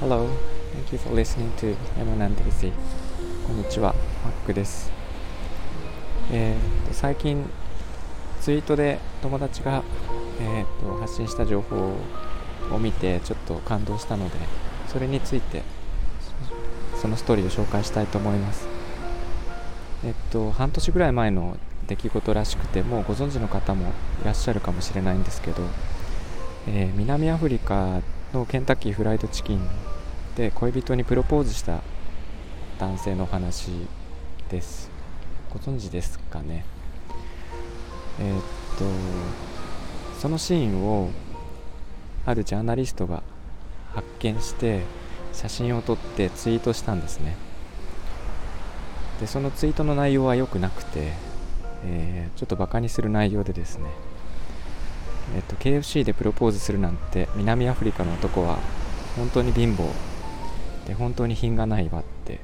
Hello, thank you for listening to M&DC こんにちは、マックですえー、と最近ツイートで友達が、えー、と発信した情報を見てちょっと感動したのでそれについてそのストーリーを紹介したいと思いますえっと半年ぐらい前の出来事らしくてもうご存知の方もいらっしゃるかもしれないんですけど、えー、南アフリカのケンタッキーフライドチキンで恋人にプロポーズした男性の話です。ご存知ですかね？えー、っとそのシーンをあるジャーナリストが発見して写真を撮ってツイートしたんですね。でそのツイートの内容は良くなくて、えー、ちょっとバカにする内容でですねえっと、KFC でプロポーズするなんて南アフリカの男は本当に貧乏で本当に品がないわって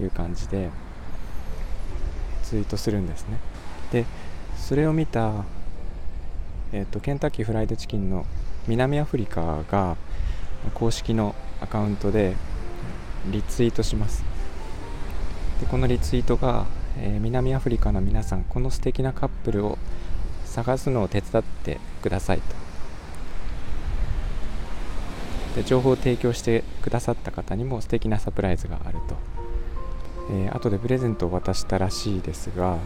いう感じでツイートするんですね。でそれを見た、えっと、ケンタッキーフライドチキンの南アフリカが公式のアカウントでリツイートします。でこのリツイートが、えー、南アフリカの皆さんこの素敵なカップルを探すのを手伝ってくださいと。で情報を提供してくださった方にも素敵なサプライズがあると、えー、後でプレゼントを渡したらしいですが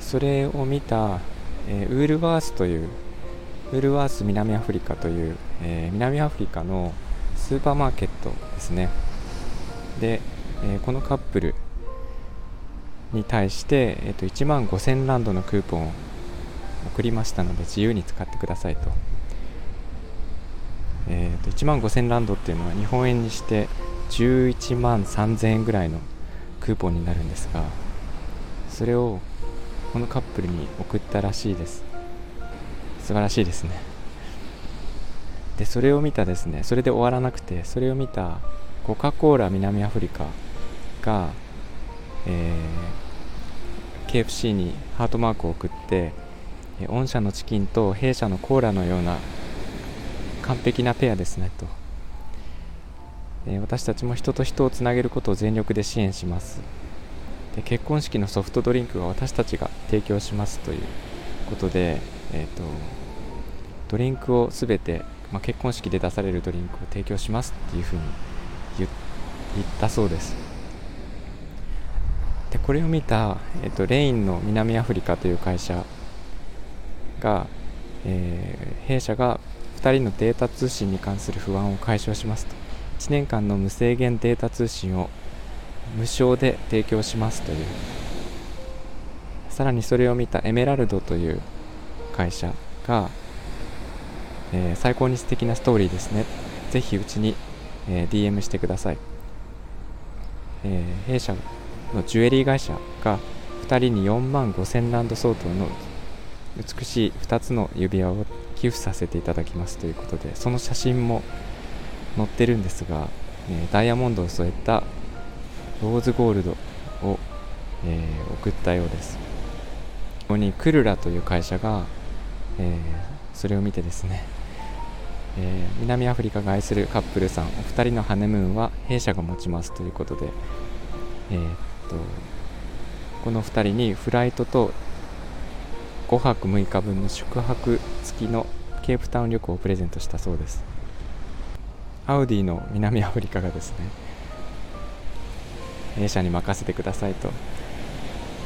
それを見た、えー、ウールワースというウールワース南アフリカという、えー、南アフリカのスーパーマーケットですね。で、えー、このカップルに対して、えーと、1万5000ランドのクーポンを送りましたので自由に使ってくださいと,、えーと、1万5000ランドっていうのは日本円にして11万3000円ぐらいのクーポンになるんですがそれをこのカップルに送ったらしいです。素晴らしいですね。でそれを見たですねそれで終わらなくてそれを見たコカ・コーラ南アフリカが、えー、KFC にハートマークを送って御社のチキンと弊社のコーラのような完璧なペアですねと、え私たちも人と人をつなげることを全力で支援します。で結婚式のソフトドリンクは私たちが提供しますということで、えーと、ドリンクをすべて、まあ、結婚式で出されるドリンクを提供しますっていうふうに言ったそうです。でこれを見た、えーとレインの南アフリカという会社が、えー、弊社が2人のデータ通信に関する不安を解消しますと。1年間の無制限データ通信を無償で提供しますという。さらにそれを見たエメラルドという会社が、えー、最高に素敵なストーリーですね。ぜひうちに、えー、DM してください、えー、弊社のジュエリー会社が2人に4万5000ランド相当の美しい2つの指輪を寄付させていただきますということでその写真も載ってるんですが、えダイヤモンドを添えたローズゴールドを、えー、送ったようです。ここにクルラという会社が、えー、それを見てですね、えー、南アフリカが愛するカップルさんお二人のハネムーンは弊社が持ちますということで、えー、とこの2人にフライトと5泊6日分の宿泊付きのケープタウン旅行をプレゼントしたそうです。アウディの南アフリカがですね A 社に任せてくださいと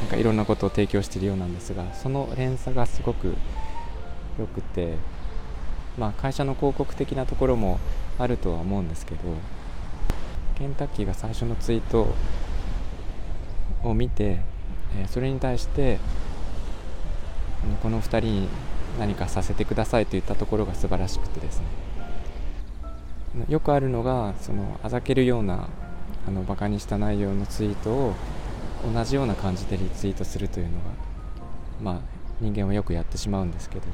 なんかいろんなことを提供しているようなんですがその連鎖がすごく良くてまあ会社の広告的なところもあるとは思うんですけどケンタッキーが最初のツイートを見てえそれに対してこの2人に何かさせてくださいといったところが素晴らしくてですね。よくあるのがそのあざけるようなあのバカにした内容のツイートを同じような感じでリツイートするというのがまあ人間はよくやってしまうんですけど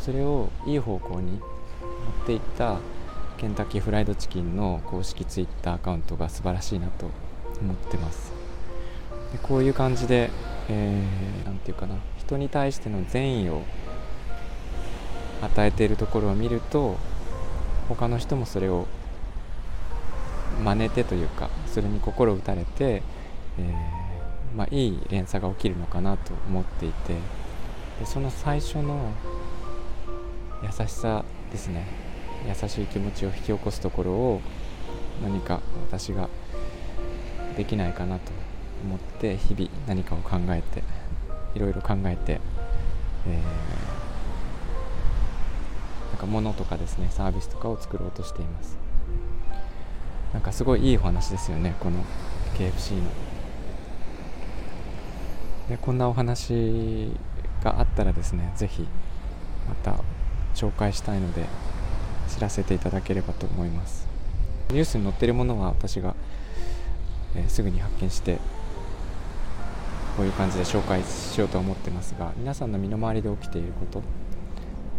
それをいい方向に持っていったケンタッキーフライドチキンの公式ツイッターアカウントが素晴らしいなと思ってます。でこういう感じで何、えー、て言うかな。人に対しての善意を与えているところを見ると他の人もそれを真似てというかそれに心打たれて、えー、まあ、いい連鎖が起きるのかなと思っていて。でその最初の優しさですね。優しい気持ちを引き起こすところを何か私ができないかなと。思って日々何かを考えていろいろ考えて、えー、なんか物とかですねサービスとかを作ろうとしています。なんかすごいいいお話ですよねこの KFC の。でこんなお話があったらですねぜひまた紹介したいので知らせていただければと思います。ニュースに載ってるものは私が、えー、すぐに発見してこういう感じで紹介しようと思ってますが皆さんの身の回りで起きていること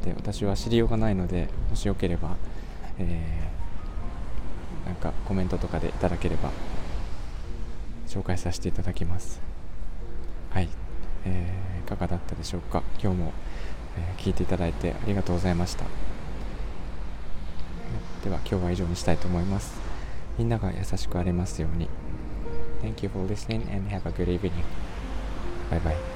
で私は知りようがないのでもしよければ、えー、なんかコメントとかでいただければ紹介させていただきます。はい、えー、いかがだったでしょうか？今日も、えー、聞いていただいてありがとうございました。では今日は以上にしたいと思います。みんなが優しくありますように。Thank you for listening and have a good evening. Bye.